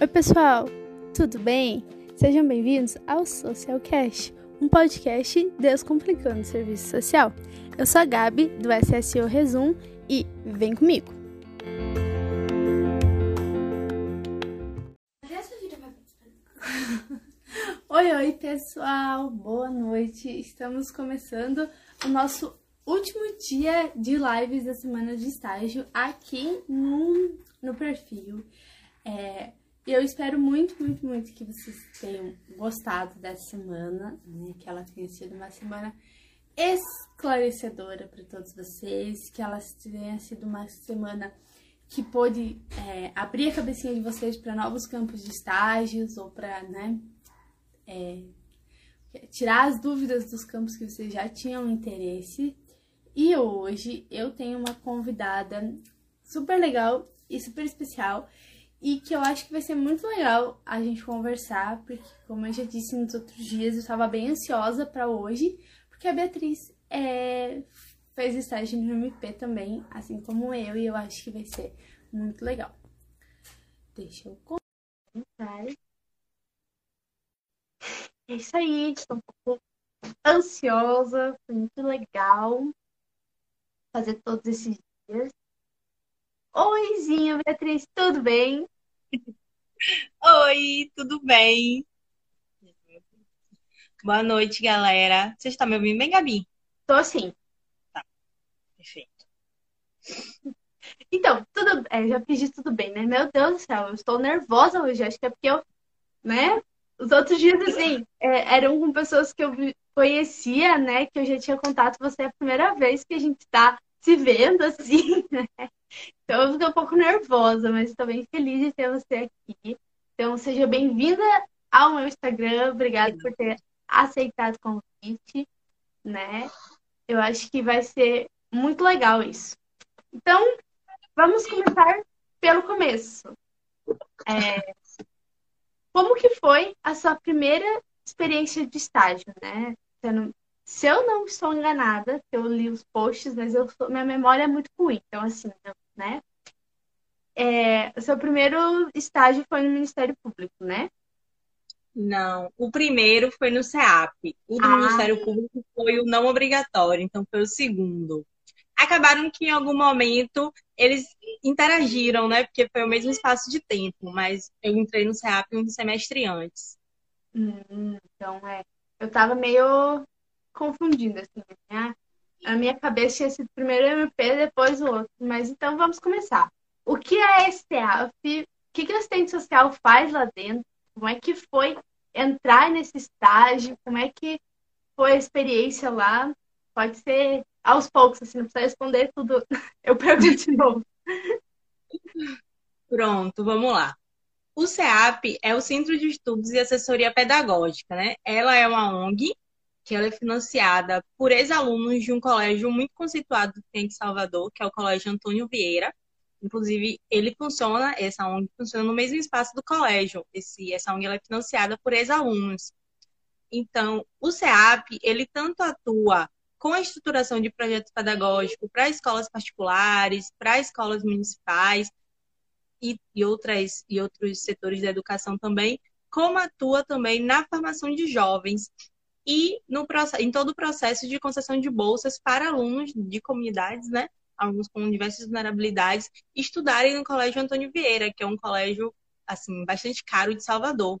Oi, pessoal, tudo bem? Sejam bem-vindos ao Socialcast, um podcast descomplicando o serviço social. Eu sou a Gabi, do SSO Resum, e vem comigo! oi, oi, pessoal, boa noite! Estamos começando o nosso último dia de lives da semana de estágio aqui no, no perfil. É, eu espero muito, muito, muito que vocês tenham gostado dessa semana, né? Que ela tenha sido uma semana esclarecedora para todos vocês, que ela tenha sido uma semana que pôde é, abrir a cabecinha de vocês para novos campos de estágios ou para, né, é, tirar as dúvidas dos campos que vocês já tinham interesse e hoje eu tenho uma convidada super legal e super especial e que eu acho que vai ser muito legal a gente conversar, porque como eu já disse nos outros dias, eu estava bem ansiosa para hoje, porque a Beatriz é, fez estágio no MP também, assim como eu, e eu acho que vai ser muito legal. Deixa eu contar. É isso aí, estou um pouco ansiosa, foi muito legal fazer todos esses dias. Oizinho, Beatriz, tudo bem? Oi, tudo bem? Boa noite, galera. Você está me ouvindo bem, Gabi? Tô sim. Tá, perfeito. Então, tudo, é, já pedi tudo bem, né? Meu Deus do céu, eu estou nervosa hoje. Acho que é porque eu, né? Os outros dias, assim, é, eram com pessoas que eu conhecia, né? Que eu já tinha contato. Você é a primeira vez que a gente está se vendo assim, né? Então eu fico um pouco nervosa, mas estou bem feliz de ter você aqui. Então seja bem-vinda ao meu Instagram. Obrigada por ter aceitado o convite, né? Eu acho que vai ser muito legal isso. Então, vamos começar pelo começo. É, como que foi a sua primeira experiência de estágio, né? Se eu não estou enganada, eu li os posts, mas eu, minha memória é muito ruim. Então, assim, né? É, o seu primeiro estágio foi no Ministério Público, né? Não, o primeiro foi no CEAP. O do ah. Ministério Público foi o não obrigatório, então foi o segundo. Acabaram que em algum momento eles interagiram, né? Porque foi o mesmo espaço de tempo, mas eu entrei no CEAP um semestre antes. Hum, então, é. Eu tava meio confundindo, assim, né? A minha cabeça tinha sido primeiro o MP, depois o outro. Mas então vamos começar. O que é a STF? O que, que a assistente social faz lá dentro? Como é que foi entrar nesse estágio? Como é que foi a experiência lá? Pode ser aos poucos, assim, não precisa responder tudo. Eu pergunto de novo. Pronto, vamos lá. O CEAP é o Centro de Estudos e Assessoria Pedagógica, né? Ela é uma ONG que ela é financiada por ex-alunos de um colégio muito conceituado que tem em Salvador, que é o Colégio Antônio Vieira. Inclusive, ele funciona, essa ONG funciona no mesmo espaço do colégio. Esse, essa ONG é financiada por ex-alunos. Então, o CEAP, ele tanto atua com a estruturação de projetos pedagógicos para escolas particulares, para escolas municipais e, e, outras, e outros setores da educação também, como atua também na formação de jovens e no, em todo o processo de concessão de bolsas para alunos de comunidades, né? Alunos com diversas vulnerabilidades, estudarem no Colégio Antônio Vieira, que é um colégio, assim, bastante caro de Salvador.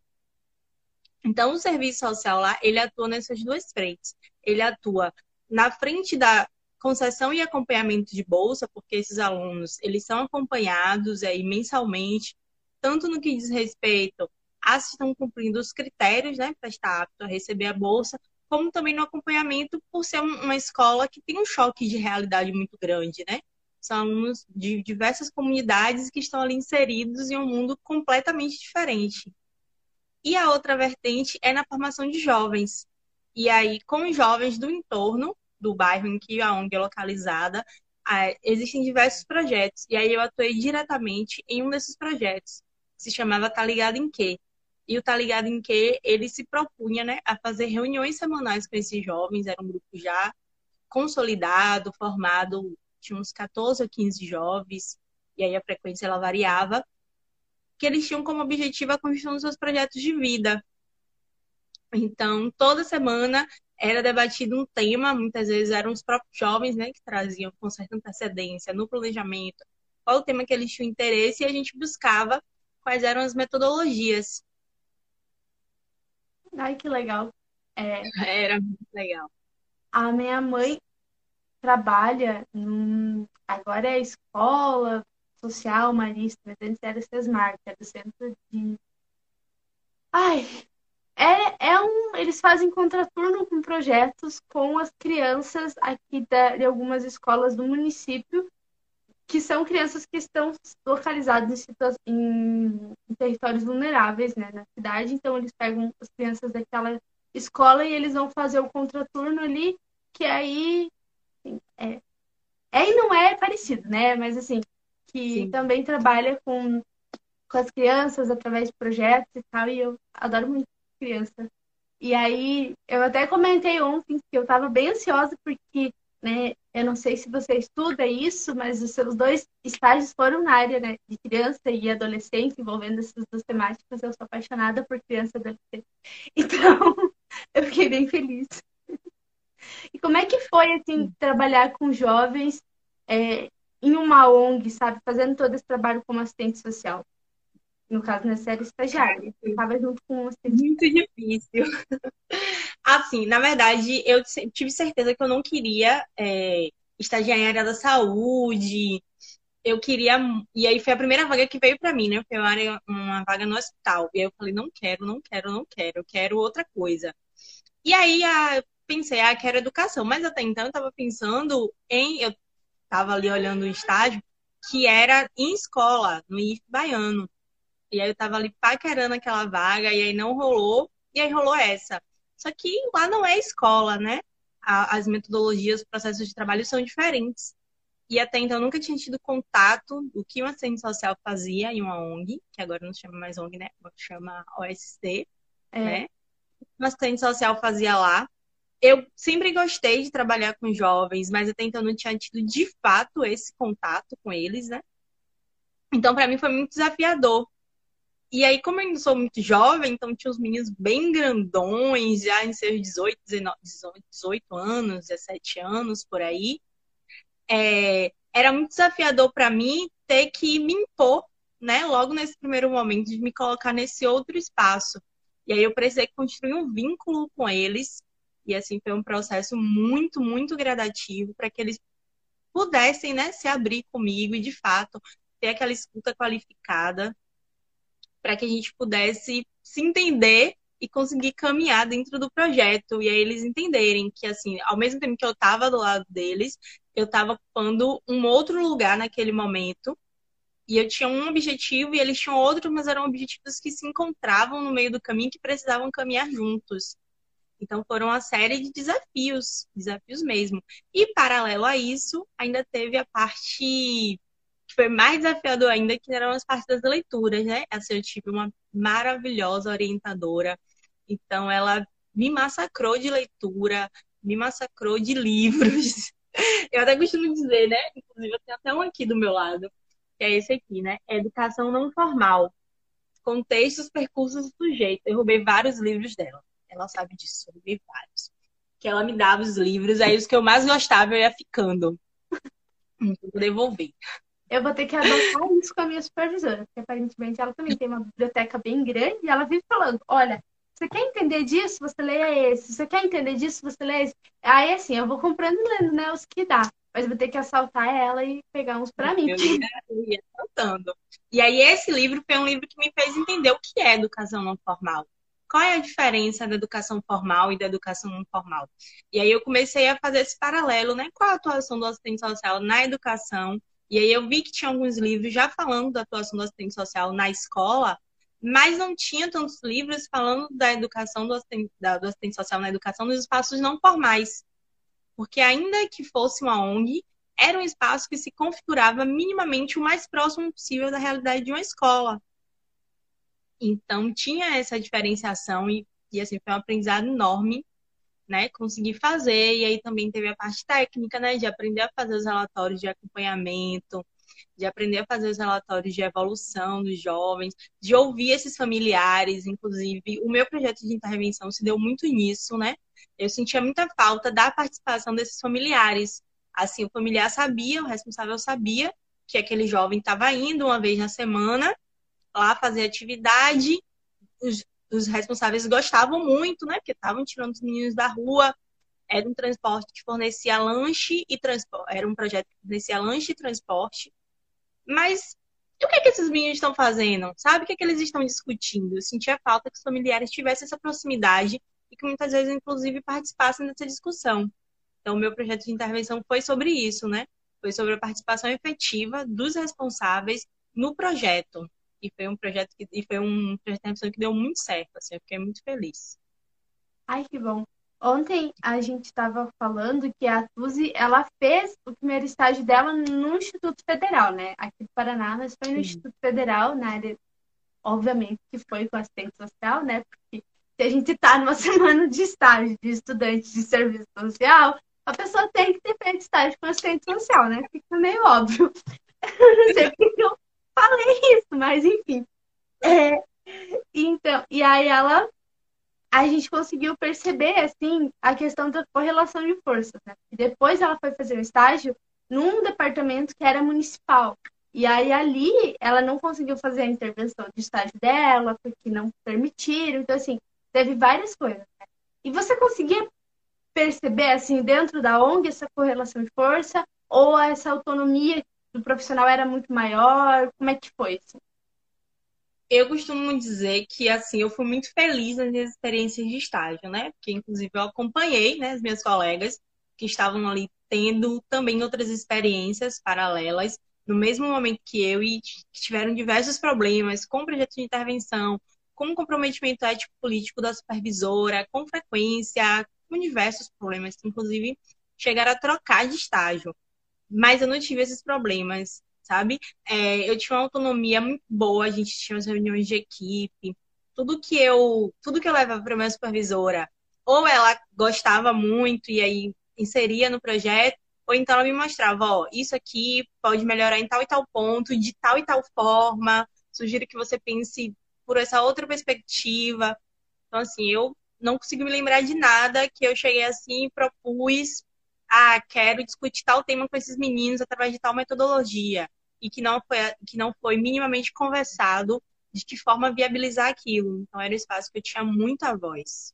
Então, o serviço social lá, ele atua nessas duas frentes. Ele atua na frente da concessão e acompanhamento de bolsa, porque esses alunos, eles são acompanhados aí mensalmente, tanto no que diz respeito as estão cumprindo os critérios né, para estar apto a receber a bolsa, como também no acompanhamento por ser uma escola que tem um choque de realidade muito grande, né? São alunos de diversas comunidades que estão ali inseridos em um mundo completamente diferente. E a outra vertente é na formação de jovens. E aí, com jovens do entorno do bairro em que a ONG é localizada, existem diversos projetos. E aí eu atuei diretamente em um desses projetos, que se chamava Tá Ligado em Quê? E o Tá Ligado em que ele se propunha né, a fazer reuniões semanais com esses jovens, era um grupo já consolidado, formado, tinha uns 14 ou 15 jovens, e aí a frequência ela variava. que eles tinham como objetivo a construção dos seus projetos de vida. Então, toda semana era debatido um tema, muitas vezes eram os próprios jovens, né, que traziam com certa antecedência no planejamento qual o tema que eles tinham interesse e a gente buscava quais eram as metodologias. Ai, que legal. É, era muito legal. A minha mãe trabalha num, agora é escola social marista, mas antes era Sesmar, que é do centro de. Ai, é, é um, eles fazem contraturno com projetos com as crianças aqui da, de algumas escolas do município, que são crianças que estão localizadas em, em, em territórios vulneráveis né, na cidade. Então, eles pegam as crianças daquela escola e eles vão fazer o contraturno ali, que aí assim, é, é e não é parecido, né? Mas assim, que Sim. também trabalha com, com as crianças através de projetos e tal, e eu adoro muito criança. E aí, eu até comentei ontem que eu estava bem ansiosa porque, né, eu não sei se você estuda isso, mas os seus dois estágios foram na área, né, de criança e adolescente, envolvendo essas duas temáticas. Eu sou apaixonada por criança e adolescente. Então, eu fiquei bem feliz. E como é que foi, assim, trabalhar com jovens é, em uma ONG, sabe? Fazendo todo esse trabalho como assistente social. No caso, na série estagiária. Eu estava junto com o assistente. Muito difícil. Assim, na verdade, eu tive certeza que eu não queria é, estagiar em área da saúde. Eu queria. E aí foi a primeira vaga que veio para mim, né? Foi uma, uma vaga no hospital. E aí eu falei, não quero, não quero, não quero. Eu quero outra coisa. E aí a, pensei, ah, quero educação. Mas até então eu estava pensando em. Eu estava ali olhando o estágio, que era em escola, no IF Baiano. E aí eu estava ali paquerando aquela vaga, e aí não rolou, e aí rolou essa. Só que lá não é escola, né? As metodologias, os processos de trabalho são diferentes. E até então eu nunca tinha tido contato do que uma assistente social fazia em uma ONG, que agora não chama mais ONG, né? Chama OSC, é. né? Uma assistente social fazia lá eu sempre gostei de trabalhar com jovens, mas até então não tinha tido de fato esse contato com eles, né? Então, para mim foi muito desafiador. E aí, como eu ainda sou muito jovem, então tinha uns meninos bem grandões, já em seus 18, 19, 18 anos, 17 anos, por aí. É, era muito desafiador para mim ter que me impor, né? Logo nesse primeiro momento, de me colocar nesse outro espaço. E aí eu precisei construir um vínculo com eles e assim foi um processo muito, muito gradativo para que eles pudessem, né, se abrir comigo e de fato ter aquela escuta qualificada para que a gente pudesse se entender e conseguir caminhar dentro do projeto e aí eles entenderem que assim, ao mesmo tempo que eu estava do lado deles, eu estava ocupando um outro lugar naquele momento e eu tinha um objetivo e eles tinham outro, mas eram objetivos que se encontravam no meio do caminho que precisavam caminhar juntos. Então foram uma série de desafios, desafios mesmo. E paralelo a isso, ainda teve a parte foi mais desafiador ainda, que eram as partes das leituras, né? Assim, eu tive uma maravilhosa orientadora. Então ela me massacrou de leitura, me massacrou de livros. Eu até costumo dizer, né? Inclusive, eu tenho até um aqui do meu lado, que é esse aqui, né? Educação não formal. Contextos, percursos do sujeito. Eu roubei vários livros dela. Ela sabe disso, eu vi vários. Que ela me dava os livros, aí os que eu mais gostava eu ia ficando. Vou devolver. Eu vou ter que adotar isso com a minha supervisora, porque aparentemente ela também tem uma biblioteca bem grande e ela vive falando: olha, você quer entender disso? Você leia esse. Você quer entender disso? Você lê esse. Aí, assim, eu vou comprando e lendo, né? Os que dá. Mas vou ter que assaltar ela e pegar uns para mim. Eu eu ia assaltando. E aí, esse livro foi um livro que me fez entender o que é educação não formal qual é a diferença da educação formal e da educação não formal? E aí eu comecei a fazer esse paralelo, né? Qual a atuação do assistente social na educação? E aí eu vi que tinha alguns livros já falando da atuação do assistente social na escola, mas não tinha tantos livros falando da educação do assistente, da, do assistente social na educação nos espaços não formais. Porque ainda que fosse uma ONG, era um espaço que se configurava minimamente o mais próximo possível da realidade de uma escola. Então, tinha essa diferenciação e, e assim, foi um aprendizado enorme, né? Conseguir fazer, e aí também teve a parte técnica, né? De aprender a fazer os relatórios de acompanhamento, de aprender a fazer os relatórios de evolução dos jovens, de ouvir esses familiares, inclusive o meu projeto de intervenção se deu muito nisso, né? Eu sentia muita falta da participação desses familiares. Assim, o familiar sabia, o responsável sabia que aquele jovem estava indo uma vez na semana lá fazer atividade. Os responsáveis gostavam muito, né? Porque estavam tirando os meninos da rua, era um transporte que fornecia lanche e transporte. Era um projeto que fornecia lanche e transporte. Mas o que é que esses meninos estão fazendo? Sabe o que é que eles estão discutindo? Eu sentia falta que os familiares tivessem essa proximidade e que muitas vezes, inclusive, participassem dessa discussão. Então, o meu projeto de intervenção foi sobre isso, né? Foi sobre a participação efetiva dos responsáveis no projeto. E foi um projeto que e foi um projeto que deu muito certo, assim, eu fiquei muito feliz. Ai, que bom. Ontem a gente estava falando que a Tuzi, ela fez o primeiro estágio dela no Instituto Federal, né? Aqui do Paraná, mas foi no Sim. Instituto Federal, na área, obviamente, que foi com assistente social, né? Porque se a gente está numa semana de estágio de estudante de serviço social, a pessoa tem que ter feito estágio com assistente social, né? Fica meio óbvio. Não sei porque eu falei isso, mas enfim. É, então, e aí ela a gente conseguiu perceber, assim, a questão da correlação de forças, né? Depois ela foi fazer um estágio num departamento que era municipal. E aí ali ela não conseguiu fazer a intervenção de estágio dela, porque não permitiram. Então, assim, teve várias coisas. Né? E você conseguia perceber, assim, dentro da ONG, essa correlação de força? Ou essa autonomia do profissional era muito maior? Como é que foi? Assim? eu costumo dizer que assim eu fui muito feliz nas minhas experiências de estágio, né? Porque inclusive eu acompanhei, né, as minhas colegas que estavam ali tendo também outras experiências paralelas no mesmo momento que eu e tiveram diversos problemas com projetos de intervenção, com comprometimento ético político da supervisora, com frequência, com diversos problemas, inclusive chegaram a trocar de estágio. Mas eu não tive esses problemas sabe? É, eu tinha uma autonomia muito boa, a gente tinha as reuniões de equipe, tudo que eu, tudo que eu levava para minha supervisora, ou ela gostava muito e aí inseria no projeto, ou então ela me mostrava, ó, isso aqui pode melhorar em tal e tal ponto, de tal e tal forma, sugiro que você pense por essa outra perspectiva. Então, assim, eu não consigo me lembrar de nada que eu cheguei assim e propus, ah, quero discutir tal tema com esses meninos através de tal metodologia e que não foi, que não foi minimamente conversado de que forma viabilizar aquilo. Então era um espaço que eu tinha muita voz.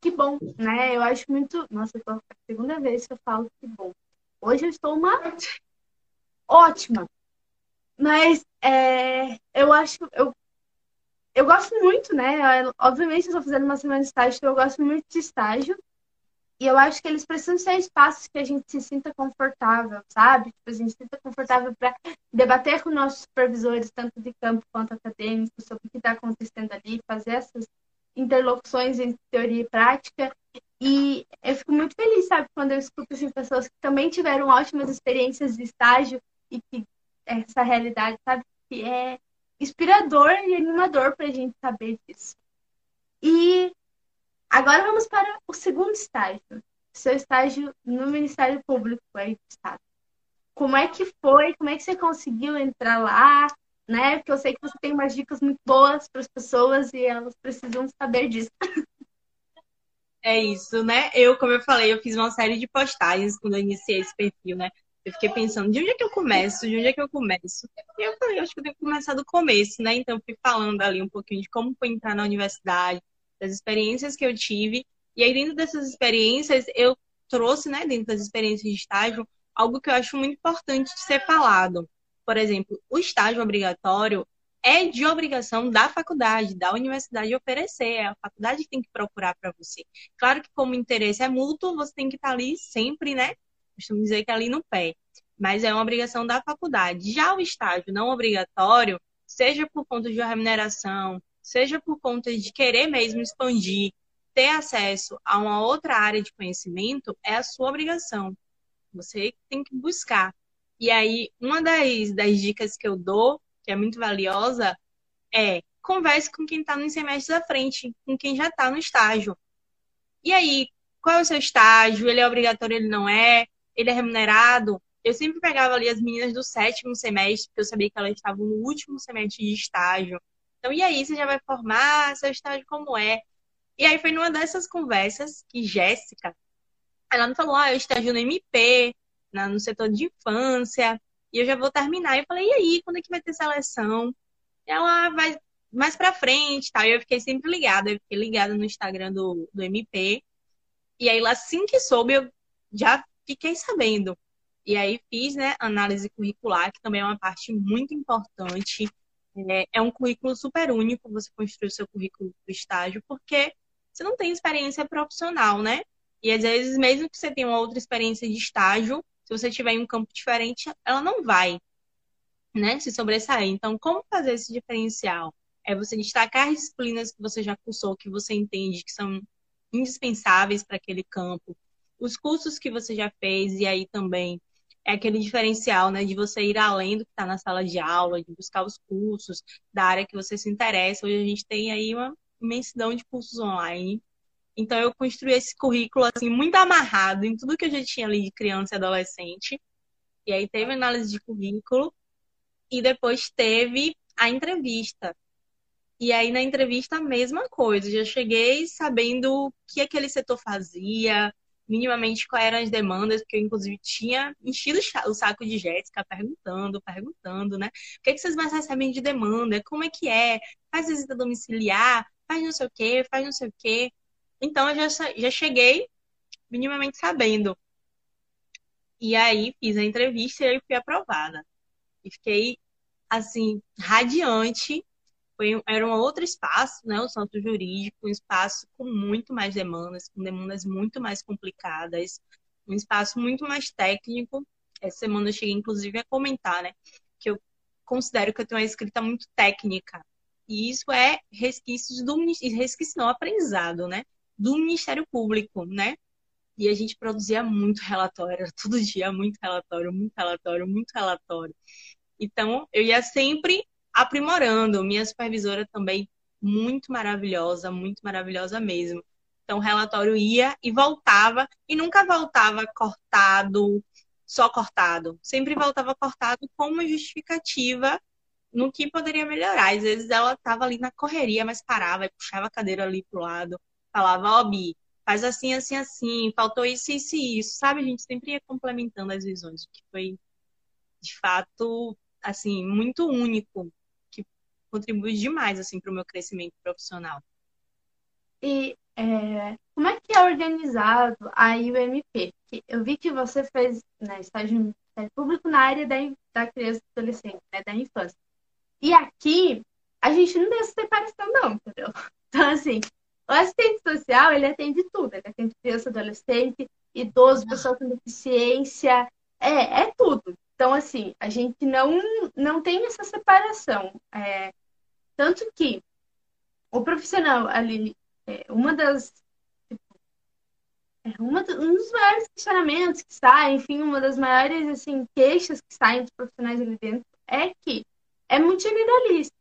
Que bom, né? Eu acho muito. Nossa, é a segunda vez que eu falo que bom. Hoje eu estou uma ótima. Mas é, eu acho. Eu, eu gosto muito, né? Obviamente, eu estou fazendo uma semana de estágio, então eu gosto muito de estágio. E eu acho que eles precisam ser espaços que a gente se sinta confortável, sabe? Tipo, a gente se sinta confortável para debater com nossos supervisores, tanto de campo quanto acadêmicos, sobre o que está acontecendo ali, fazer essas interlocuções entre teoria e prática. E eu fico muito feliz, sabe, quando eu escuto assim, pessoas que também tiveram ótimas experiências de estágio e que essa realidade, sabe, que é inspirador e animador para a gente saber disso. E Agora vamos para o segundo estágio, seu estágio no Ministério Público aí do Estado. Como é que foi? Como é que você conseguiu entrar lá? Né? Porque eu sei que você tem umas dicas muito boas para as pessoas e elas precisam saber disso. É isso, né? Eu, como eu falei, eu fiz uma série de postagens quando eu iniciei esse perfil, né? Eu fiquei pensando, de onde é que eu começo? De onde é que eu começo? E eu falei, acho que eu tenho que começar do começo, né? Então, fui falando ali um pouquinho de como foi entrar na universidade, das experiências que eu tive. E aí, dentro dessas experiências, eu trouxe, né, dentro das experiências de estágio, algo que eu acho muito importante de ser falado. Por exemplo, o estágio obrigatório é de obrigação da faculdade, da universidade oferecer. É a faculdade que tem que procurar para você. Claro que, como interesse é mútuo, você tem que estar ali sempre, né? Costumo dizer que é ali no pé. Mas é uma obrigação da faculdade. Já o estágio não obrigatório, seja por conta de uma remuneração, seja por conta de querer mesmo expandir, ter acesso a uma outra área de conhecimento, é a sua obrigação. Você tem que buscar. E aí, uma das, das dicas que eu dou, que é muito valiosa, é converse com quem está nos semestres à frente, com quem já está no estágio. E aí, qual é o seu estágio? Ele é obrigatório, ele não é? Ele é remunerado? eu sempre pegava ali as meninas do sétimo semestre, porque eu sabia que elas estavam no último semestre de estágio. Então, e aí, você já vai formar? Seu estágio como é? E aí foi numa dessas conversas que Jéssica, ela me falou, ah, eu estágio no MP, no setor de infância, e eu já vou terminar. Eu falei, e aí, quando é que vai ter seleção? Ela vai mais pra frente, tal. Tá? E eu fiquei sempre ligada, eu fiquei ligada no Instagram do, do MP. E aí, assim que soube, eu já fiquei sabendo. E aí fiz, né, análise curricular, que também é uma parte muito importante. É, é um currículo super único você construir o seu currículo do estágio, porque você não tem experiência profissional, né? E às vezes, mesmo que você tenha uma outra experiência de estágio, se você tiver em um campo diferente, ela não vai, né, se sobressair. Então, como fazer esse diferencial? É você destacar as disciplinas que você já cursou, que você entende que são indispensáveis para aquele campo, os cursos que você já fez, e aí também é aquele diferencial, né, de você ir além do que está na sala de aula, de buscar os cursos da área que você se interessa. Hoje a gente tem aí uma imensidão de cursos online. Então eu construí esse currículo assim muito amarrado em tudo que eu já tinha ali de criança e adolescente. E aí teve análise de currículo e depois teve a entrevista. E aí na entrevista a mesma coisa, já cheguei sabendo o que aquele setor fazia, minimamente quais eram as demandas, porque eu, inclusive, tinha enchido o saco de Jéssica perguntando, perguntando, né? O que, é que vocês mais recebem de demanda? Como é que é? Faz visita domiciliar? Faz não sei o quê? Faz não sei o quê? Então, eu já, já cheguei minimamente sabendo. E aí, fiz a entrevista e aí fui aprovada. E fiquei, assim, radiante foi, era um outro espaço, né, o centro jurídico, um espaço com muito mais demandas, com demandas muito mais complicadas, um espaço muito mais técnico. Essa semana eu cheguei, inclusive, a comentar, né, que eu considero que eu tenho uma escrita muito técnica. E isso é resquícios do resquício não aprendizado, né, do Ministério Público, né? E a gente produzia muito relatório, todo dia muito relatório, muito relatório, muito relatório. Então, eu ia sempre aprimorando. Minha supervisora também muito maravilhosa, muito maravilhosa mesmo. Então, o relatório ia e voltava, e nunca voltava cortado, só cortado. Sempre voltava cortado com uma justificativa no que poderia melhorar. Às vezes ela estava ali na correria, mas parava e puxava a cadeira ali pro lado, falava, ó, oh, Bi, faz assim, assim, assim, faltou isso, isso e isso, sabe? A gente sempre ia complementando as visões, o que foi, de fato, assim, muito único contribui demais assim para o meu crescimento profissional. E é, como é que é organizado a IUMP? Eu vi que você fez né, estágio público na área da, da criança e adolescente, né, da infância. E aqui, a gente não tem essa separação, não, entendeu? Então, assim, o assistente social, ele atende tudo. Ele atende criança, adolescente, idoso, pessoa com deficiência, é, é tudo. Então, assim, a gente não, não tem essa separação. É, tanto que o profissional ali, é, uma das. É uma um dos maiores questionamentos que sai, enfim, uma das maiores assim, queixas que saem dos profissionais ali dentro é que é muito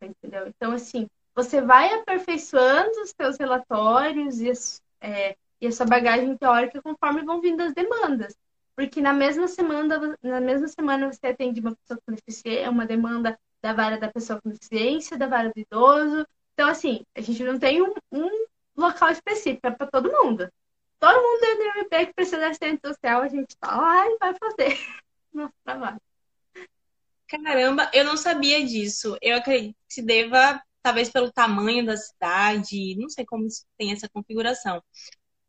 entendeu? Então, assim, você vai aperfeiçoando os seus relatórios e, é, e a sua bagagem teórica conforme vão vindo as demandas. Porque na mesma semana, na mesma semana você atende uma pessoa com deficiência, uma demanda da vara da pessoa com deficiência, da vara do idoso. Então, assim, a gente não tem um, um local específico, é para todo mundo. Todo mundo dentro do MP que precisa de assistente social, a gente tá lá e vai fazer nosso trabalho. Caramba, eu não sabia disso. Eu acredito que se deva, talvez pelo tamanho da cidade, não sei como tem essa configuração.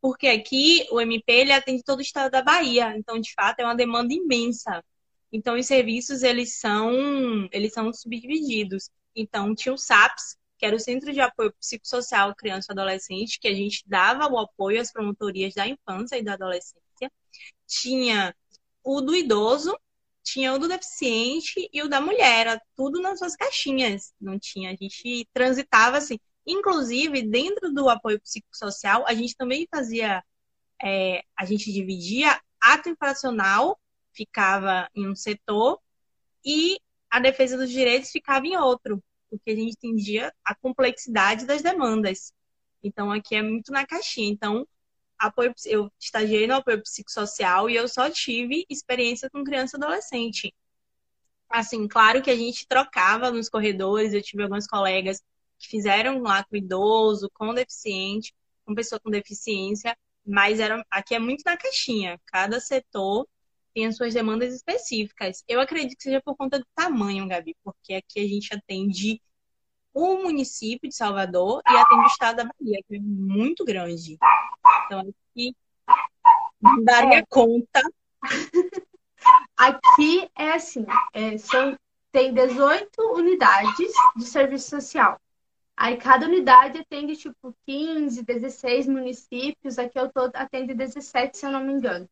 Porque aqui o MP ele atende todo o estado da Bahia, então de fato é uma demanda imensa. Então, os serviços, eles são, eles são subdivididos. Então, tinha o SAPS, que era o Centro de Apoio Psicossocial Criança e Adolescente, que a gente dava o apoio às promotorias da infância e da adolescência. Tinha o do idoso, tinha o do deficiente e o da mulher, era tudo nas suas caixinhas. Não tinha, a gente transitava assim. Inclusive, dentro do apoio psicossocial, a gente também fazia, é, a gente dividia ato infracional ficava em um setor e a defesa dos direitos ficava em outro, porque a gente entendia a complexidade das demandas. Então, aqui é muito na caixinha. Então, apoio, eu estagiei no apoio psicossocial e eu só tive experiência com criança e adolescente. Assim, claro que a gente trocava nos corredores, eu tive alguns colegas que fizeram lá com idoso, com deficiente, com pessoa com deficiência, mas era, aqui é muito na caixinha. Cada setor tem as suas demandas específicas. Eu acredito que seja por conta do tamanho, Gabi, porque aqui a gente atende o município de Salvador e atende o estado da Bahia, que é muito grande. Então, aqui daria é. conta. Aqui é assim, é, são, tem 18 unidades de serviço social. Aí cada unidade atende tipo 15, 16 municípios. Aqui eu tô atende 17, se eu não me engano.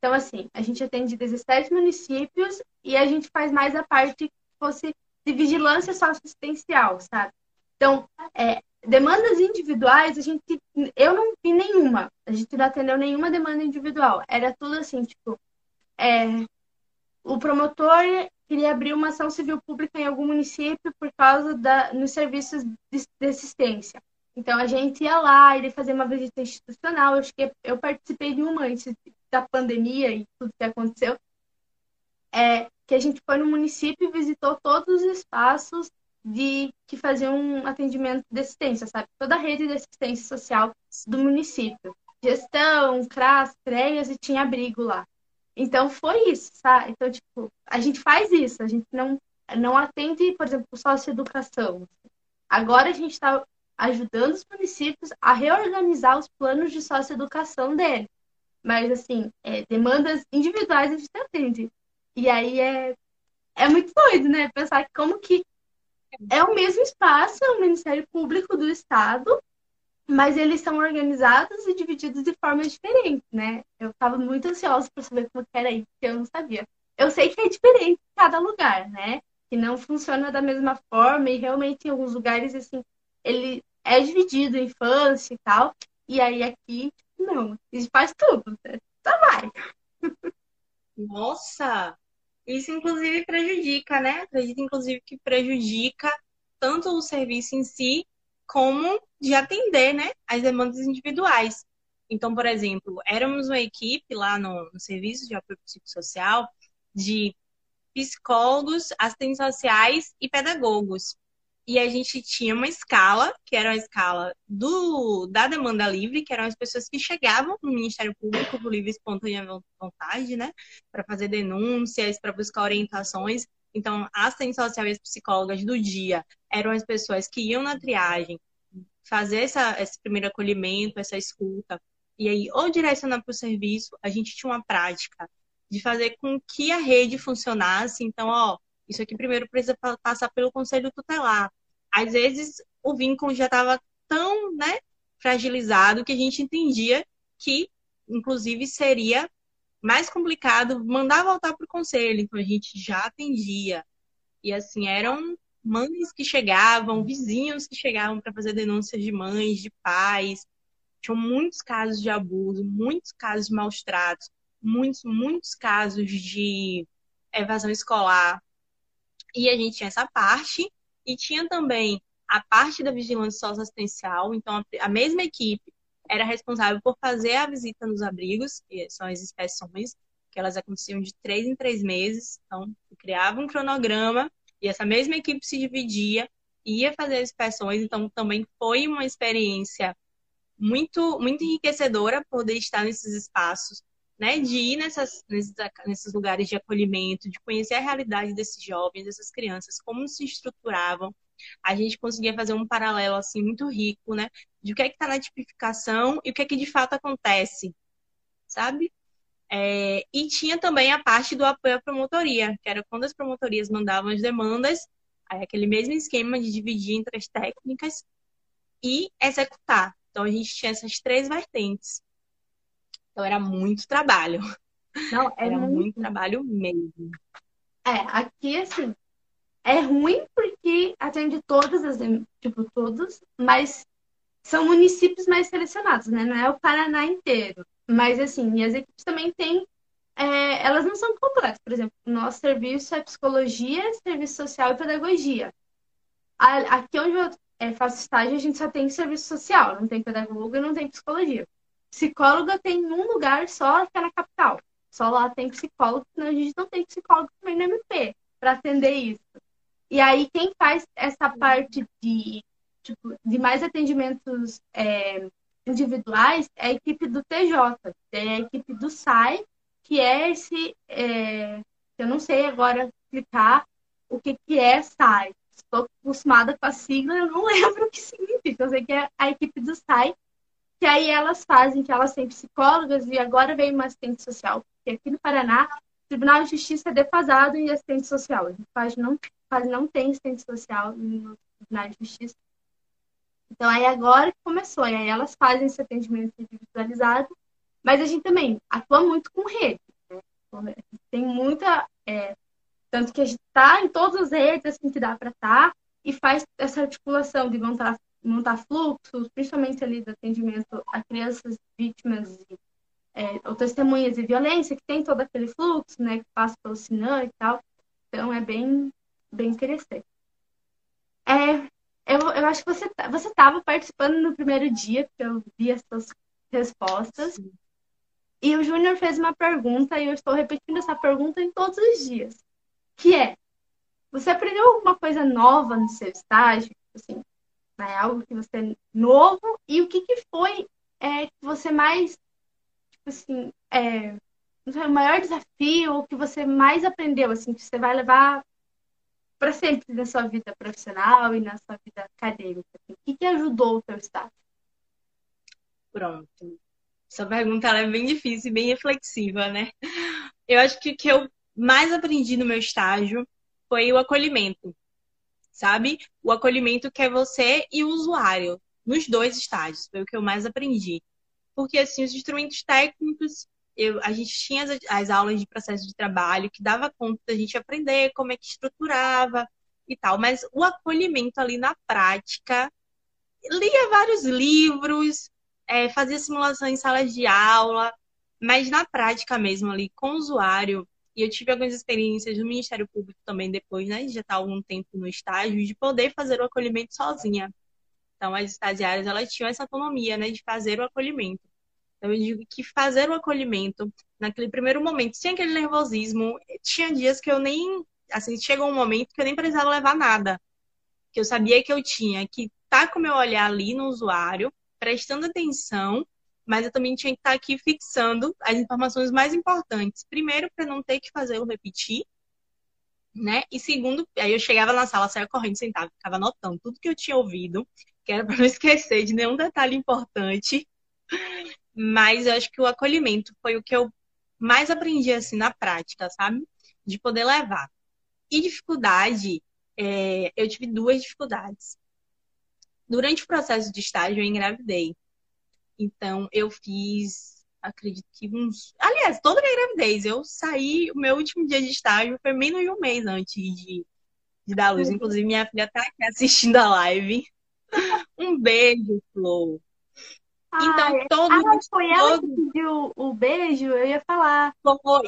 Então, assim, a gente atende 17 municípios e a gente faz mais a parte que fosse de vigilância socioassistencial, sabe? Então, é, demandas individuais, a gente, eu não vi nenhuma. A gente não atendeu nenhuma demanda individual. Era tudo assim, tipo, é, o promotor queria abrir uma ação civil pública em algum município por causa da nos serviços de, de assistência. Então a gente ia lá, ele fazia uma visita institucional. Eu acho que eu participei de uma antes da pandemia e tudo que aconteceu. É, que a gente foi no município e visitou todos os espaços de que faziam um atendimento de assistência, sabe? Toda a rede de assistência social do município. Gestão, CRAS, CREAS e tinha abrigo lá. Então foi isso, sabe? Então, tipo, a gente faz isso, a gente não, não atende, por exemplo, socioeducação. Agora a gente está ajudando os municípios a reorganizar os planos de socioeducação deles. Mas, assim, é, demandas individuais a gente atende. E aí é, é muito doido, né? Pensar como que é o mesmo espaço, é o Ministério Público do Estado, mas eles são organizados e divididos de formas diferentes, né? Eu estava muito ansiosa para saber como era isso, porque eu não sabia. Eu sei que é diferente em cada lugar, né? Que não funciona da mesma forma e realmente em alguns lugares, assim, ele é dividido infância e tal, e aí aqui, não, isso faz tudo? Só vai. Nossa! Isso, inclusive, prejudica, né? Acredito, inclusive, que prejudica tanto o serviço em si, como de atender, né, as demandas individuais. Então, por exemplo, éramos uma equipe lá no, no serviço de apoio psicossocial de psicólogos, assistentes sociais e pedagogos. E a gente tinha uma escala, que era a escala do, da demanda livre, que eram as pessoas que chegavam no Ministério Público por livre e espontânea vontade, né? Para fazer denúncias, para buscar orientações. Então, a assistente social e as psicólogas do dia eram as pessoas que iam na triagem, fazer essa, esse primeiro acolhimento, essa escuta, e aí ou direcionar para o serviço, a gente tinha uma prática de fazer com que a rede funcionasse. Então, ó, isso aqui primeiro precisa passar pelo conselho tutelar às vezes o vínculo já estava tão né, fragilizado que a gente entendia que, inclusive, seria mais complicado mandar voltar para o conselho. Então a gente já atendia. E assim, eram mães que chegavam, vizinhos que chegavam para fazer denúncias de mães, de pais. Tinham muitos casos de abuso, muitos casos de maus tratos, muitos, muitos casos de evasão escolar. E a gente tinha essa parte e tinha também a parte da vigilância socioassistencial, então a, mesma equipe era responsável por fazer a visita nos abrigos, que são as inspeções, que elas aconteciam de três em três meses. Então, criava um cronograma e essa mesma equipe se dividia, ia fazer as inspeções. Então, também foi uma experiência muito, muito enriquecedora poder estar nesses espaços, né? De ir nessas, nesses, lugares de acolhimento, de conhecer a realidade desses jovens, dessas crianças, como se estruturavam. A gente conseguia fazer um paralelo assim muito rico, né? De o que é que está na tipificação e o que é que de fato acontece, sabe? É, e tinha também a parte do apoio à promotoria, que era quando as promotorias mandavam as demandas, aí aquele mesmo esquema de dividir entre as técnicas e executar. Então a gente tinha essas três vertentes. Então era muito trabalho. Não, é era muito... muito trabalho mesmo. É, aqui assim, é ruim porque atende todas as, tipo, todos, mas são municípios mais selecionados, né? Não é o Paraná inteiro. Mas assim, as equipes também têm, é, elas não são completas. Por exemplo, nosso serviço é psicologia, serviço social e pedagogia. Aqui onde eu é, faço estágio, a gente só tem serviço social, não tem pedagogo e não tem psicologia. Psicóloga tem um lugar só, que é na capital. Só lá tem psicólogo, senão a gente não tem psicólogo também no MP para atender isso. E aí, quem faz essa parte de, tipo, de mais atendimentos é, individuais é a equipe do TJ, é a equipe do SAI, que é esse. É, eu não sei agora explicar o que, que é SAI. Estou acostumada com a sigla, eu não lembro o que significa. Eu sei que é a equipe do SAI, que aí elas fazem, que elas têm psicólogas e agora vem uma assistente social, porque aqui no Paraná, o Tribunal de Justiça é defasado em assistente social. A gente quase não, quase não tem assistente social no Tribunal de Justiça. Então, aí agora que começou, e aí elas fazem esse atendimento individualizado, mas a gente também atua muito com rede. Né? Tem muita. É, tanto que a gente está em todas as redes assim, que dá para estar, tá, e faz essa articulação de montar montar fluxos, principalmente ali do atendimento a crianças vítimas de, é, ou testemunhas de violência, que tem todo aquele fluxo, né, que passa pelo Sinan e tal. Então é bem, bem interessante. É, eu, eu acho que você tá, você estava participando no primeiro dia, porque eu vi as suas respostas. Sim. E o Júnior fez uma pergunta e eu estou repetindo essa pergunta em todos os dias, que é: você aprendeu alguma coisa nova no seu estágio? Assim, né? Algo que você é novo e o que, que foi é, que você mais, tipo assim, é, o maior desafio, o que você mais aprendeu, assim, que você vai levar para sempre na sua vida profissional e na sua vida acadêmica? Assim, o que, que ajudou o seu estágio? Pronto. Essa pergunta é bem difícil e bem reflexiva, né? Eu acho que o que eu mais aprendi no meu estágio foi o acolhimento sabe? O acolhimento que é você e o usuário, nos dois estágios, foi o que eu mais aprendi. Porque, assim, os instrumentos técnicos, eu, a gente tinha as, as aulas de processo de trabalho que dava conta da gente aprender como é que estruturava e tal, mas o acolhimento ali na prática, lia vários livros, é, fazia simulação em salas de aula, mas na prática mesmo ali com o usuário, e eu tive algumas experiências no Ministério Público também depois, né? Já estar algum tempo no estágio, de poder fazer o acolhimento sozinha. Então, as estagiárias, elas tinham essa autonomia, né? De fazer o acolhimento. Então, eu digo que fazer o acolhimento, naquele primeiro momento, sem aquele nervosismo, tinha dias que eu nem... Assim, chegou um momento que eu nem precisava levar nada. Que eu sabia que eu tinha que estar tá com o meu olhar ali no usuário, prestando atenção mas eu também tinha que estar aqui fixando as informações mais importantes. Primeiro, para não ter que fazer o repetir, né? E segundo, aí eu chegava na sala, saia correndo, sentava, ficava anotando tudo que eu tinha ouvido, que era para não esquecer de nenhum detalhe importante. Mas eu acho que o acolhimento foi o que eu mais aprendi assim na prática, sabe? De poder levar. E dificuldade, é, eu tive duas dificuldades. Durante o processo de estágio, eu engravidei. Então, eu fiz, acredito que uns. Aliás, toda a minha gravidez. Eu saí, o meu último dia de estágio foi menos de um mês antes de, de dar luz. Inclusive, minha filha tá aqui assistindo a live. Um beijo, Flor. Então, todo ah, foi ela que pediu o beijo? Eu ia falar.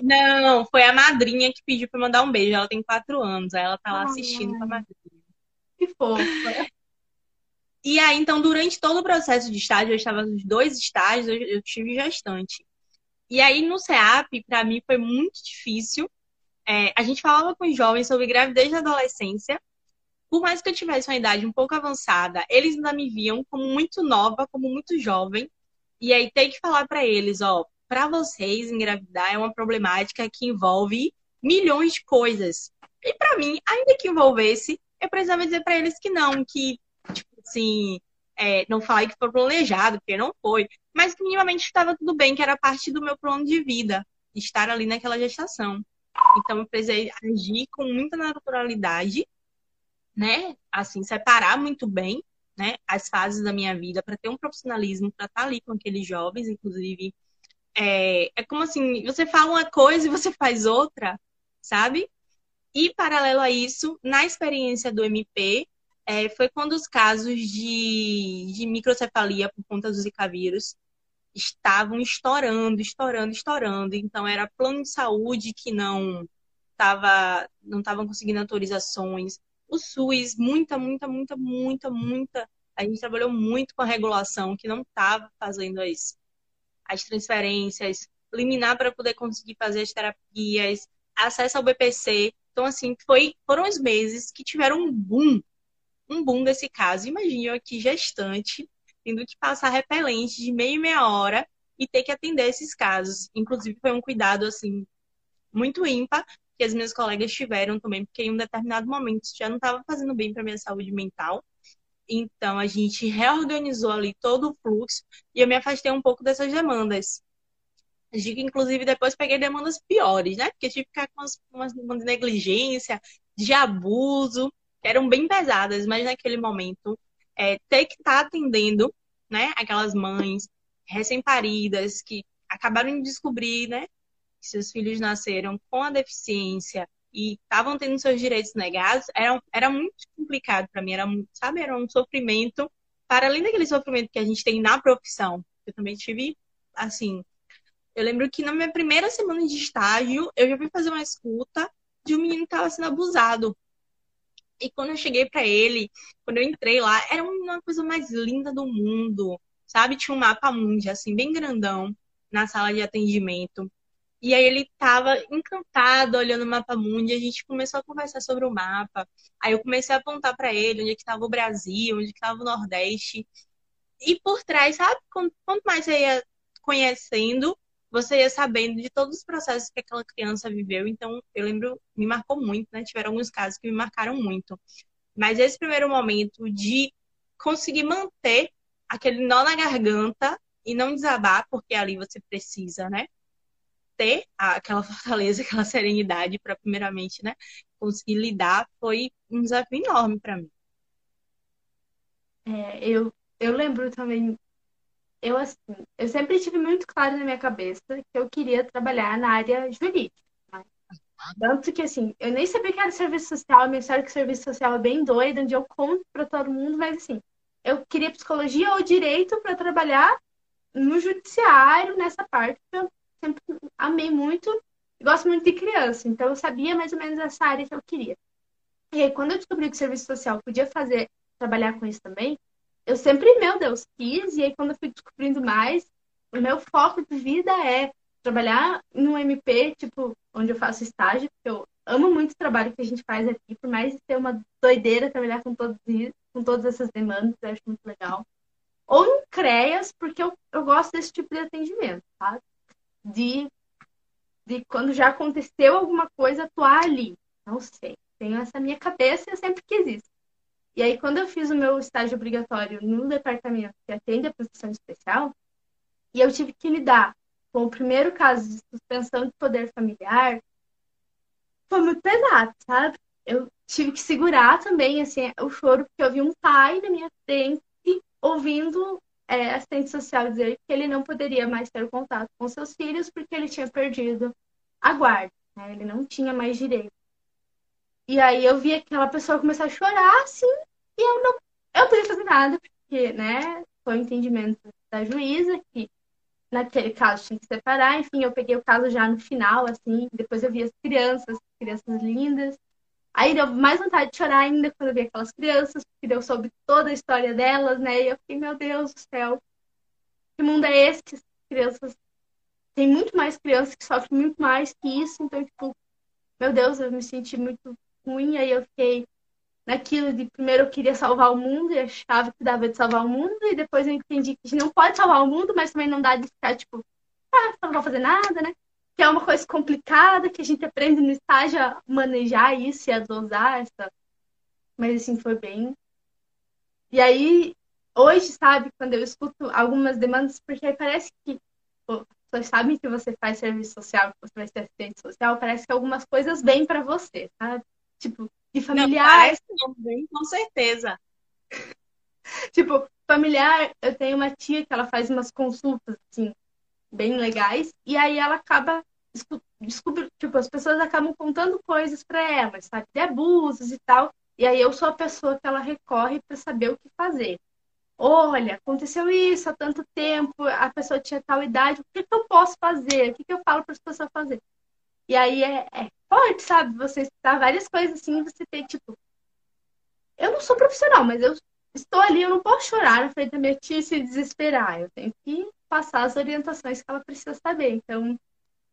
Não, foi a madrinha que pediu para mandar um beijo. Ela tem quatro anos, aí ela tá lá assistindo com a madrinha. Que fofa. E aí, então, durante todo o processo de estágio, eu estava nos dois estágios, eu, eu tive gestante. E aí, no CEAP, para mim, foi muito difícil. É, a gente falava com os jovens sobre gravidez na adolescência. Por mais que eu tivesse uma idade um pouco avançada, eles ainda me viam como muito nova, como muito jovem. E aí, ter que falar para eles, ó, para vocês, engravidar é uma problemática que envolve milhões de coisas. E para mim, ainda que envolvesse, eu precisava dizer para eles que não, que assim, é, não falar que foi planejado, porque não foi, mas que minimamente estava tudo bem, que era parte do meu plano de vida, estar ali naquela gestação. Então eu precisei agir com muita naturalidade, né? Assim, separar muito bem, né, as fases da minha vida para ter um profissionalismo, para estar ali com aqueles jovens, inclusive é, é como assim, você fala uma coisa e você faz outra, sabe? E paralelo a isso, na experiência do MP, é, foi quando os casos de, de microcefalia por conta do Zika vírus estavam estourando, estourando, estourando. Então, era plano de saúde que não estava não estavam conseguindo autorizações. O SUS, muita, muita, muita, muita, muita. A gente trabalhou muito com a regulação que não estava fazendo as, as transferências, liminar para poder conseguir fazer as terapias, acesso ao BPC. Então, assim, foi, foram os meses que tiveram um boom, um boom desse caso. Imagine eu aqui, gestante, tendo que passar repelente de meia e meia hora e ter que atender esses casos. Inclusive, foi um cuidado, assim, muito ímpar que as minhas colegas tiveram também, porque em um determinado momento já não estava fazendo bem para minha saúde mental. Então, a gente reorganizou ali todo o fluxo e eu me afastei um pouco dessas demandas. Digo, inclusive, depois peguei demandas piores, né? Porque tive que ficar com de negligência, de abuso, eram bem pesadas, mas naquele momento, é, ter que estar tá atendendo, né? Aquelas mães recém-paridas que acabaram de descobrir, né? Que seus filhos nasceram com a deficiência e estavam tendo seus direitos negados, era, era muito complicado para mim, era, sabe, era um sofrimento, para além daquele sofrimento que a gente tem na profissão. Eu também tive, assim, eu lembro que na minha primeira semana de estágio, eu já fui fazer uma escuta de um menino que estava sendo abusado. E quando eu cheguei para ele, quando eu entrei lá, era uma coisa mais linda do mundo, sabe? Tinha um mapa mundi, assim, bem grandão, na sala de atendimento. E aí ele tava encantado olhando o mapa mundi, a gente começou a conversar sobre o mapa. Aí eu comecei a apontar para ele onde é que estava o Brasil, onde é que estava o Nordeste. E por trás, sabe? Quanto mais você ia conhecendo, você ia sabendo de todos os processos que aquela criança viveu. Então, eu lembro, me marcou muito, né? Tiveram alguns casos que me marcaram muito. Mas esse primeiro momento de conseguir manter aquele nó na garganta e não desabar, porque ali você precisa, né? ter aquela fortaleza, aquela serenidade para, primeiramente, né, conseguir lidar, foi um desafio enorme para mim. É, eu, eu lembro também, eu, eu sempre tive muito claro na minha cabeça que eu queria trabalhar na área jurídica. Né? Tanto que, assim, eu nem sabia que era serviço social, minha história que serviço social é bem doida, onde eu conto para todo mundo, mas, assim, eu queria psicologia ou direito para trabalhar no judiciário, nessa parte, eu sempre amei muito, gosto muito de criança, então eu sabia mais ou menos essa área que eu queria. E aí, quando eu descobri que o serviço social podia fazer, trabalhar com isso também, eu sempre, meu Deus, quis, e aí quando eu fui descobrindo mais, o meu foco de vida é trabalhar no MP, tipo, onde eu faço estágio, porque eu amo muito o trabalho que a gente faz aqui, por mais de ter uma doideira trabalhar com, todos, com todas essas demandas, eu acho muito legal. Ou em CREAS, porque eu, eu gosto desse tipo de atendimento, sabe? de, de quando já aconteceu alguma coisa, atuar ali. Não sei. Tenho essa minha cabeça e eu sempre quis isso. E aí, quando eu fiz o meu estágio obrigatório no departamento que atende a proteção especial, e eu tive que lidar com o primeiro caso de suspensão de poder familiar, foi muito pesado, sabe? Eu tive que segurar também, assim, o choro, porque eu vi um pai na minha frente ouvindo é, assistente social dizer que ele não poderia mais ter contato com seus filhos porque ele tinha perdido a guarda, né? ele não tinha mais direito. E aí eu vi aquela pessoa começar a chorar, assim, e eu não, eu podia fazer nada, porque, né, foi o entendimento da juíza que naquele caso tinha que separar, enfim, eu peguei o caso já no final, assim, depois eu vi as crianças, crianças lindas, Aí deu mais vontade de chorar ainda quando eu vi aquelas crianças, porque eu soube toda a história delas, né? E eu fiquei, meu Deus do céu, que mundo é esse que as crianças. Tem muito mais crianças que sofrem muito mais que isso, então, tipo, meu Deus, eu me senti muito ruim, aí eu fiquei naquilo de primeiro eu queria salvar o mundo e achava que dava de salvar o mundo, e depois eu entendi que a gente não pode salvar o mundo, mas também não dá de ficar, tipo, ah, não vou fazer nada, né? que é uma coisa complicada, que a gente aprende no estágio a manejar isso e a dosar essa. Mas assim, foi bem. E aí, hoje, sabe, quando eu escuto algumas demandas, porque parece que pô, pessoas sabem que você faz serviço social, que você vai ser assistente social, parece que algumas coisas vêm para você, sabe? Tipo, de familiar. Não, parece com certeza. tipo, familiar, eu tenho uma tia que ela faz umas consultas, assim, bem legais, e aí ela acaba descobrindo, tipo, as pessoas acabam contando coisas para ela, sabe, de abusos e tal, e aí eu sou a pessoa que ela recorre para saber o que fazer. Olha, aconteceu isso há tanto tempo, a pessoa tinha tal idade, o que, que eu posso fazer? O que, que eu falo para as pessoas fazer? E aí é, é forte, sabe? Você escutar várias coisas assim, você tem, tipo, eu não sou profissional, mas eu estou ali, eu não posso chorar na frente da minha tia e se desesperar. Eu tenho que passar as orientações que ela precisa saber. Então,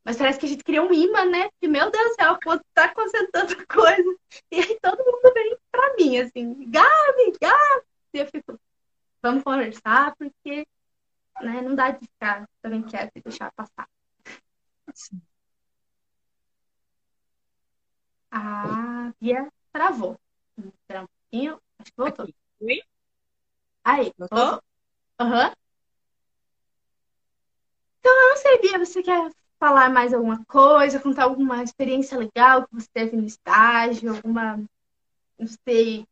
mas parece que a gente cria um imã, né? Que, meu Deus do céu, tá acontecendo tanta coisa. E aí todo mundo vem pra mim, assim, Gabi, Gabi. E eu fico, vamos conversar, porque né, não dá de ficar também quieto e deixar passar. Sim. A Bia travou. Espera um pouquinho. Acho que voltou. Aqui. Oi? Aí, voltou? Aham. Uhum. Então, eu não sei, Bia, você quer falar mais alguma coisa, contar alguma experiência legal que você teve no estágio, alguma, não sei,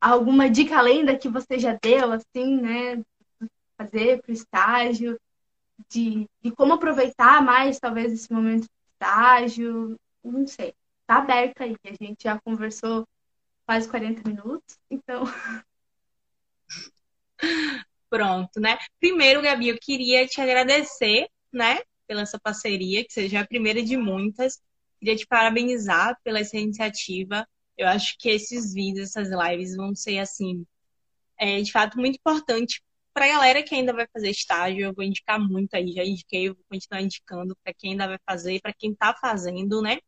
alguma dica lenda que você já deu, assim, né? Fazer para o estágio, de, de como aproveitar mais, talvez, esse momento de estágio, não sei. Tá aberto aí, a gente já conversou quase 40 minutos, então. Pronto, né? Primeiro, Gabi, eu queria te agradecer, né, pela essa parceria, que seja a primeira de muitas. Queria te parabenizar pela essa iniciativa. Eu acho que esses vídeos, essas lives vão ser, assim, é, de fato, muito importante para a galera que ainda vai fazer estágio. Eu vou indicar muito aí, já indiquei, vou continuar indicando para quem ainda vai fazer, para quem está fazendo, né?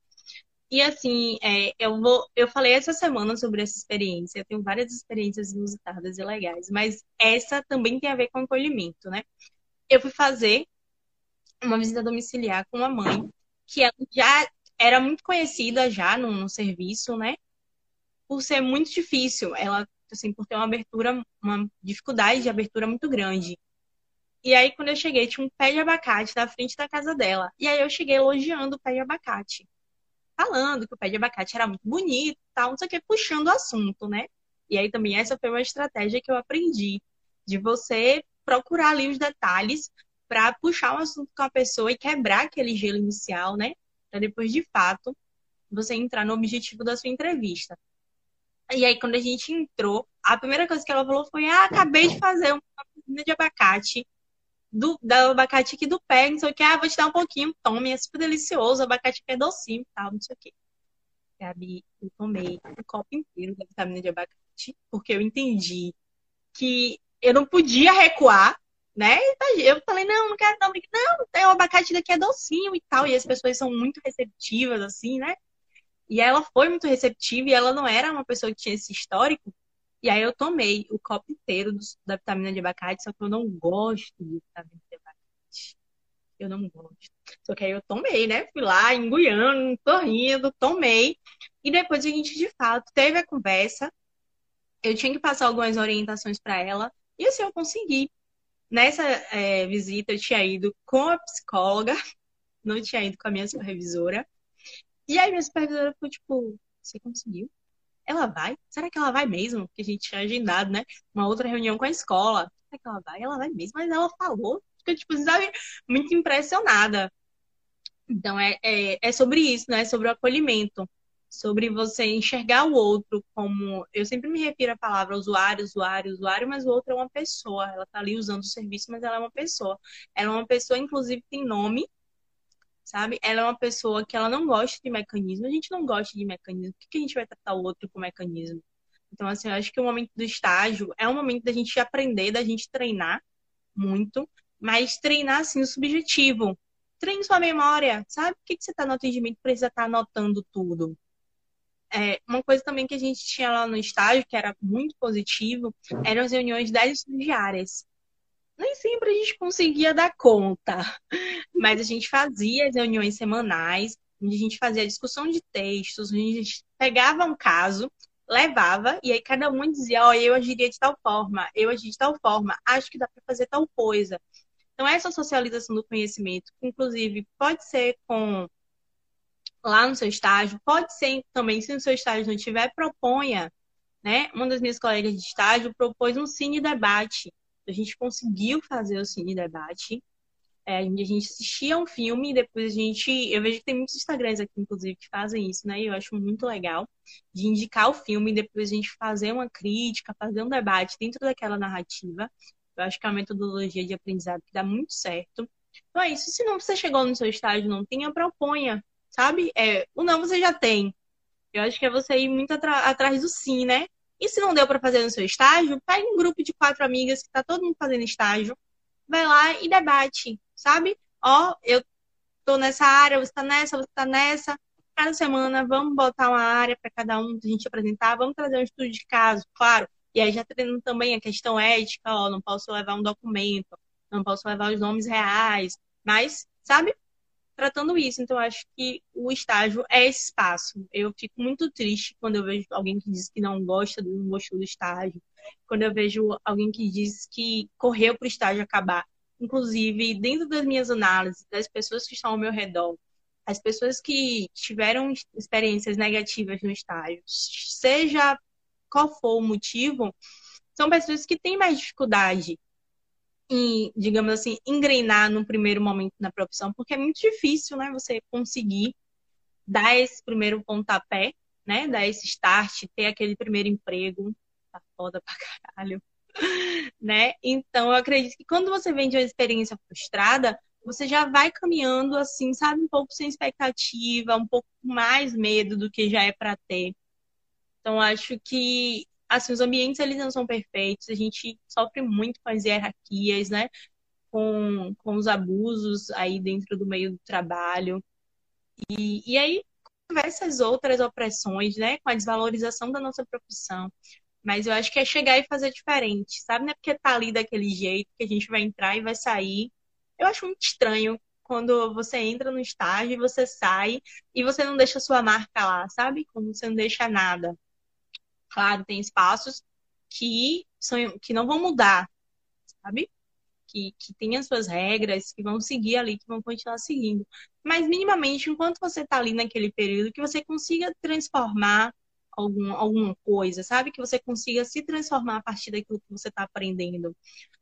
E assim, é, eu vou, eu falei essa semana sobre essa experiência. Eu tenho várias experiências inusitadas e legais, mas essa também tem a ver com acolhimento, né? Eu fui fazer uma visita domiciliar com uma mãe que ela já era muito conhecida já no, no serviço, né? Por ser muito difícil, ela assim, por ter uma abertura, uma dificuldade de abertura muito grande. E aí, quando eu cheguei, tinha um pé de abacate na frente da casa dela. E aí eu cheguei elogiando o pé de abacate falando que o pé de abacate era muito bonito, tal, não sei o que, puxando o assunto, né? E aí também essa foi uma estratégia que eu aprendi, de você procurar ali os detalhes para puxar um assunto com a pessoa e quebrar aquele gelo inicial, né? Para depois, de fato, você entrar no objetivo da sua entrevista. E aí, quando a gente entrou, a primeira coisa que ela falou foi: Ah, acabei de fazer uma de abacate do, do abacate aqui do pé, não sei o que, ah, vou te dar um pouquinho, tome, é super delicioso, o abacate aqui é docinho e tal, não sei o que. Gabi, eu tomei um copo inteiro da vitamina de abacate, porque eu entendi que eu não podia recuar, né? Eu falei, não, não quero não, não, é, o abacate daqui é docinho e tal, e as pessoas são muito receptivas, assim, né? E ela foi muito receptiva e ela não era uma pessoa que tinha esse histórico, e aí eu tomei o copo inteiro do, da vitamina de abacate, só que eu não gosto de vitamina de abacate. Eu não gosto. Só que aí eu tomei, né? Fui lá, enguiando, torrindo, tomei. E depois a gente, de fato, teve a conversa. Eu tinha que passar algumas orientações para ela. E assim eu consegui. Nessa é, visita eu tinha ido com a psicóloga, não tinha ido com a minha supervisora. E aí minha supervisora ficou tipo, você conseguiu? Ela vai? Será que ela vai mesmo? Porque a gente tinha agendado, né? Uma outra reunião com a escola. Será que ela vai? Ela vai mesmo, mas ela falou. Fica, tipo, sabe, muito impressionada. Então, é, é, é sobre isso, né? Sobre o acolhimento. Sobre você enxergar o outro como. Eu sempre me refiro à palavra usuário, usuário, usuário, mas o outro é uma pessoa. Ela tá ali usando o serviço, mas ela é uma pessoa. Ela é uma pessoa, inclusive, tem nome, sabe? Ela é uma pessoa que ela não gosta de mecanismo. A gente não gosta de mecanismo. Por que a gente vai tratar o outro com mecanismo? Então, assim, eu acho que o momento do estágio é um momento da gente aprender, da gente treinar muito, mas treinar, assim, o subjetivo. Treine sua memória, sabe? Por que, que você está no atendimento precisa estar tá anotando tudo? É, uma coisa também que a gente tinha lá no estágio, que era muito positivo, eram as reuniões das diárias nem sempre a gente conseguia dar conta, mas a gente fazia as reuniões semanais, onde a gente fazia discussão de textos, onde a gente pegava um caso, levava, e aí cada um dizia, ó, oh, eu agiria de tal forma, eu agiria de tal forma, acho que dá para fazer tal coisa. Então, essa socialização do conhecimento, inclusive, pode ser com lá no seu estágio, pode ser também, se no seu estágio não tiver, proponha, né? Uma das minhas colegas de estágio propôs um cine debate, a gente conseguiu fazer o Cine Debate. É, a gente assistia um filme e depois a gente. Eu vejo que tem muitos Instagrams aqui, inclusive, que fazem isso, né? E eu acho muito legal de indicar o filme e depois a gente fazer uma crítica, fazer um debate dentro daquela narrativa. Eu acho que é uma metodologia de aprendizado que dá muito certo. Então é isso. Se não você chegou no seu estágio não tenha, proponha, sabe? É, o não você já tem. Eu acho que é você ir muito atrás do sim, né? E se não deu para fazer no seu estágio, pega um grupo de quatro amigas que está todo mundo fazendo estágio, vai lá e debate, sabe? Ó, eu tô nessa área, você tá nessa, você tá nessa. Cada semana vamos botar uma área para cada um a gente apresentar, vamos trazer um estudo de caso, claro. E aí já tendo também a questão ética, ó, não posso levar um documento, não posso levar os nomes reais, mas, sabe? Tratando isso, então acho que o estágio é esse espaço. Eu fico muito triste quando eu vejo alguém que diz que não gosta, não gostou do estágio, quando eu vejo alguém que diz que correu para o estágio acabar. Inclusive, dentro das minhas análises, das pessoas que estão ao meu redor, as pessoas que tiveram experiências negativas no estágio, seja qual for o motivo, são pessoas que têm mais dificuldade digamos assim, engrenar no primeiro momento na profissão, porque é muito difícil, né, você conseguir dar esse primeiro pontapé, né, dar esse start, ter aquele primeiro emprego, tá foda pra caralho, né? Então, eu acredito que quando você vem de uma experiência frustrada, você já vai caminhando assim, sabe, um pouco sem expectativa, um pouco mais medo do que já é para ter. Então, acho que assim, os ambientes eles não são perfeitos, a gente sofre muito com as hierarquias, né? Com, com os abusos aí dentro do meio do trabalho. E, e aí, diversas outras opressões, né? Com a desvalorização da nossa profissão. Mas eu acho que é chegar e fazer diferente, sabe? Não é porque tá ali daquele jeito que a gente vai entrar e vai sair. Eu acho muito estranho quando você entra no estágio e você sai e você não deixa sua marca lá, sabe? Como você não deixa nada. Claro, tem espaços que, são, que não vão mudar, sabe? Que, que tem as suas regras, que vão seguir ali, que vão continuar seguindo. Mas, minimamente, enquanto você está ali naquele período, que você consiga transformar algum, alguma coisa, sabe? Que você consiga se transformar a partir daquilo que você está aprendendo.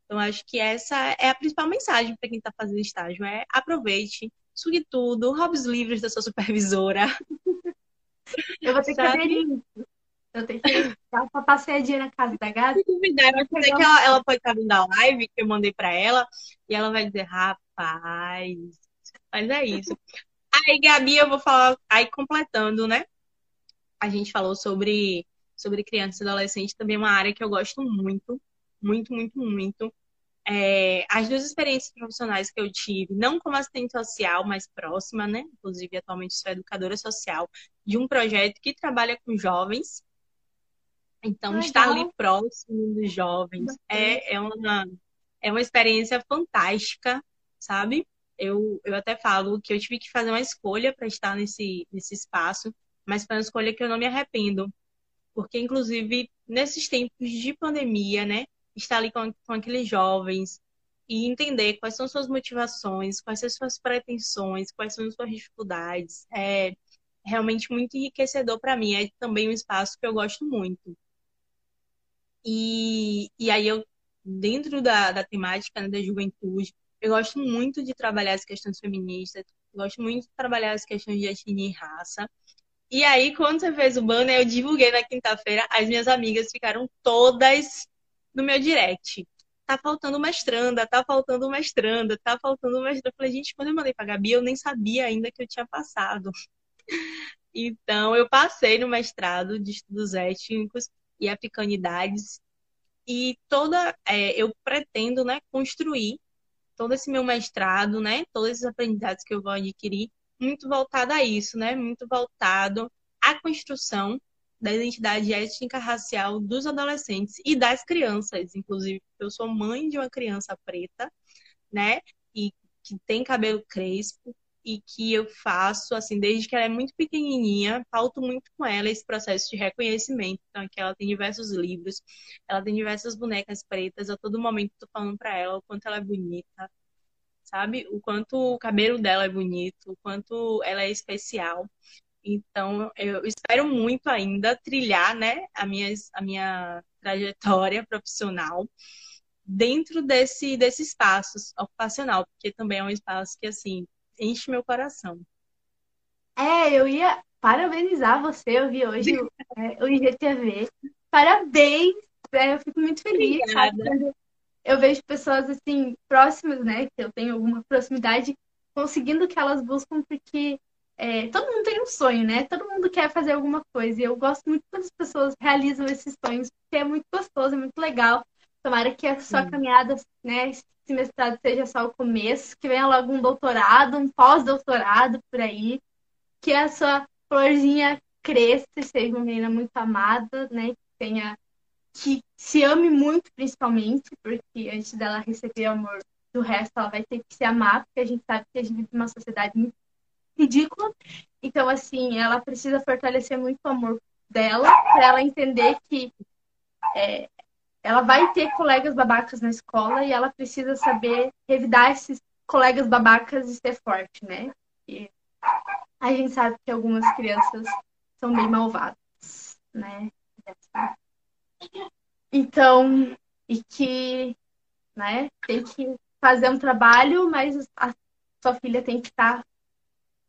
Então, acho que essa é a principal mensagem para quem está fazendo estágio: é aproveite, sugue tudo, roube os livros da sua supervisora. Eu vou ter que fazer isso. Eu tenho que dar uma passeadinha na casa da gata. Se duvidar, eu que ela, ela pode estar vindo da live que eu mandei para ela e ela vai dizer, rapaz, mas é isso. Aí, Gabi, eu vou falar, aí completando, né? A gente falou sobre, sobre criança e adolescente, também uma área que eu gosto muito, muito, muito, muito. É, as duas experiências profissionais que eu tive, não como assistente social, mas próxima, né? Inclusive, atualmente sou educadora social de um projeto que trabalha com jovens então, Legal. estar ali próximo dos jovens é, é, uma, é uma experiência fantástica, sabe? Eu, eu até falo que eu tive que fazer uma escolha para estar nesse, nesse espaço, mas foi uma escolha que eu não me arrependo. Porque, inclusive, nesses tempos de pandemia, né? Estar ali com, com aqueles jovens e entender quais são suas motivações, quais são suas pretensões, quais são suas dificuldades, é realmente muito enriquecedor para mim. É também um espaço que eu gosto muito. E, e aí eu, dentro da, da temática né, da juventude, eu gosto muito de trabalhar as questões feministas, gosto muito de trabalhar as questões de etnia e raça. E aí, quando você fez o banner, eu divulguei na quinta-feira, as minhas amigas ficaram todas no meu direct. Tá faltando mestranda, tá faltando mestranda, tá faltando mestranda. Eu falei, gente, quando eu mandei pra Gabi, eu nem sabia ainda que eu tinha passado. Então, eu passei no mestrado de estudos étnicos e africanidades. E toda, é, eu pretendo, né, construir todo esse meu mestrado, né, todos esses aprendizados que eu vou adquirir, muito voltado a isso, né, muito voltado à construção da identidade étnica racial dos adolescentes e das crianças, inclusive, eu sou mãe de uma criança preta, né, e que tem cabelo crespo, e que eu faço, assim, desde que ela é muito pequenininha, falto muito com ela esse processo de reconhecimento. Então, aqui ela tem diversos livros, ela tem diversas bonecas pretas, a todo momento tô falando para ela o quanto ela é bonita, sabe? O quanto o cabelo dela é bonito, o quanto ela é especial. Então, eu espero muito ainda trilhar, né, a minha, a minha trajetória profissional dentro desse, desse espaço ocupacional, porque também é um espaço que, assim, enche meu coração. É, eu ia parabenizar você, eu vi hoje o, é, o IGTV. Parabéns! É, eu fico muito feliz, Eu vejo pessoas assim, próximas, né? Que eu tenho alguma proximidade, conseguindo o que elas buscam, porque é, todo mundo tem um sonho, né? Todo mundo quer fazer alguma coisa. E eu gosto muito quando as pessoas realizam esses sonhos, porque é muito gostoso, é muito legal. Tomara que a sua Sim. caminhada, né, esse mestrado seja só o começo, que venha logo um doutorado, um pós-doutorado por aí, que a sua florzinha cresça e seja uma menina muito amada, né, que tenha que se ame muito, principalmente, porque antes dela receber amor do resto, ela vai ter que se amar, porque a gente sabe que a gente vive numa sociedade muito ridícula. Então, assim, ela precisa fortalecer muito o amor dela, para ela entender que é, ela vai ter colegas babacas na escola e ela precisa saber revidar esses colegas babacas e ser forte, né? E a gente sabe que algumas crianças são bem malvadas, né? Então, e que, né, tem que fazer um trabalho, mas a sua filha tem que estar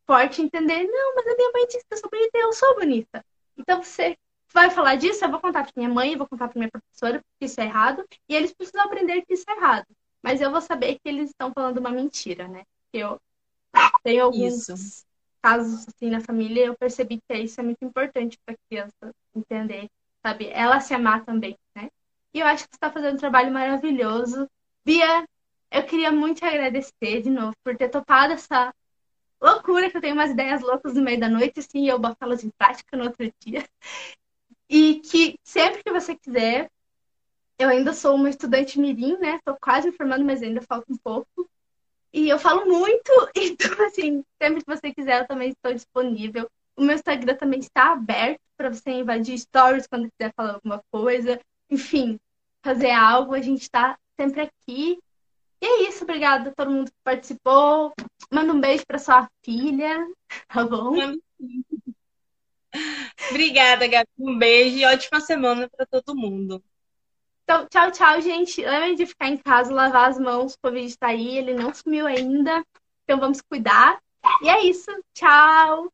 forte e entender, não, mas a minha mãe disse que eu sou bonita eu sou bonita. Então você vai falar disso, eu vou contar para minha mãe, eu vou contar para minha professora que isso é errado, e eles precisam aprender que isso é errado. Mas eu vou saber que eles estão falando uma mentira, né? Eu tenho alguns isso. casos assim na família, eu percebi que isso é muito importante para a criança entender, sabe? Ela se amar também, né? E eu acho que você está fazendo um trabalho maravilhoso. Bia, eu queria muito te agradecer de novo por ter topado essa loucura que eu tenho umas ideias loucas no meio da noite, assim, e eu boto elas em prática no outro dia. E que sempre que você quiser, eu ainda sou uma estudante mirim, né? Tô quase me formando, mas ainda falta um pouco. E eu falo muito, então, assim, sempre que você quiser, eu também estou disponível. O meu Instagram também está aberto para você invadir stories quando quiser falar alguma coisa. Enfim, fazer algo, a gente está sempre aqui. E é isso, obrigada a todo mundo que participou. Manda um beijo para sua filha, tá bom? Obrigada, Gabi. Um beijo e ótima semana para todo mundo. Então, tchau, tchau, gente. Lembrem de ficar em casa, lavar as mãos. O Covid está aí, ele não sumiu ainda. Então, vamos cuidar. E é isso. Tchau.